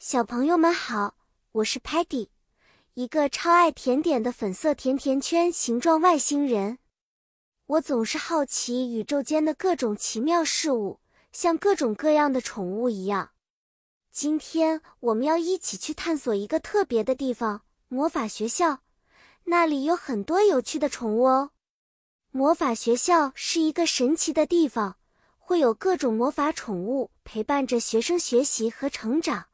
小朋友们好，我是 Patty，一个超爱甜点的粉色甜甜圈形状外星人。我总是好奇宇宙间的各种奇妙事物，像各种各样的宠物一样。今天我们要一起去探索一个特别的地方——魔法学校。那里有很多有趣的宠物哦。魔法学校是一个神奇的地方，会有各种魔法宠物陪伴着学生学习和成长。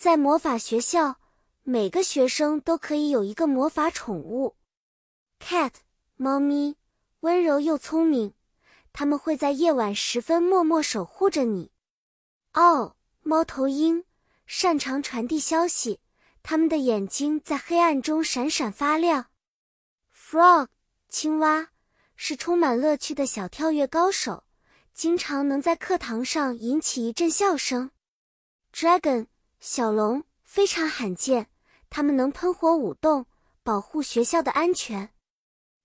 在魔法学校，每个学生都可以有一个魔法宠物。Cat，猫咪，温柔又聪明，它们会在夜晚时分默默守护着你。哦，猫头鹰，擅长传递消息，它们的眼睛在黑暗中闪闪发亮。Frog，青蛙，是充满乐趣的小跳跃高手，经常能在课堂上引起一阵笑声。Dragon。小龙非常罕见，它们能喷火舞动，保护学校的安全。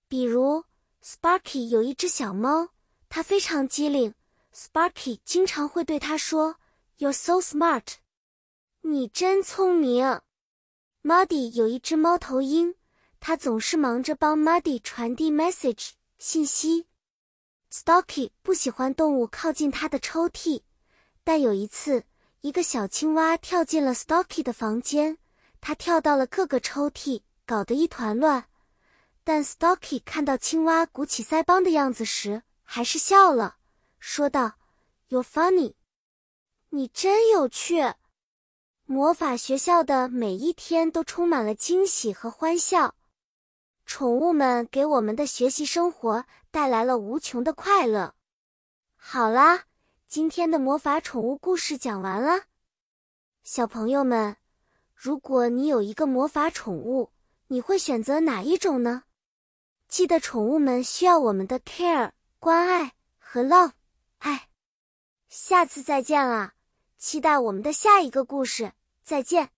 比如，Sparky 有一只小猫，它非常机灵。Sparky 经常会对它说：“You're so smart，你真聪明。”Muddy 有一只猫头鹰，它总是忙着帮 Muddy 传递 message 信息。Stocky 不喜欢动物靠近它的抽屉，但有一次。一个小青蛙跳进了 Stocky 的房间，它跳到了各个抽屉，搞得一团乱。但 Stocky 看到青蛙鼓起腮帮的样子时，还是笑了，说道：“You're funny，你真有趣。”魔法学校的每一天都充满了惊喜和欢笑，宠物们给我们的学习生活带来了无穷的快乐。好啦。今天的魔法宠物故事讲完了，小朋友们，如果你有一个魔法宠物，你会选择哪一种呢？记得宠物们需要我们的 care 关爱和 love 爱。下次再见啦，期待我们的下一个故事，再见。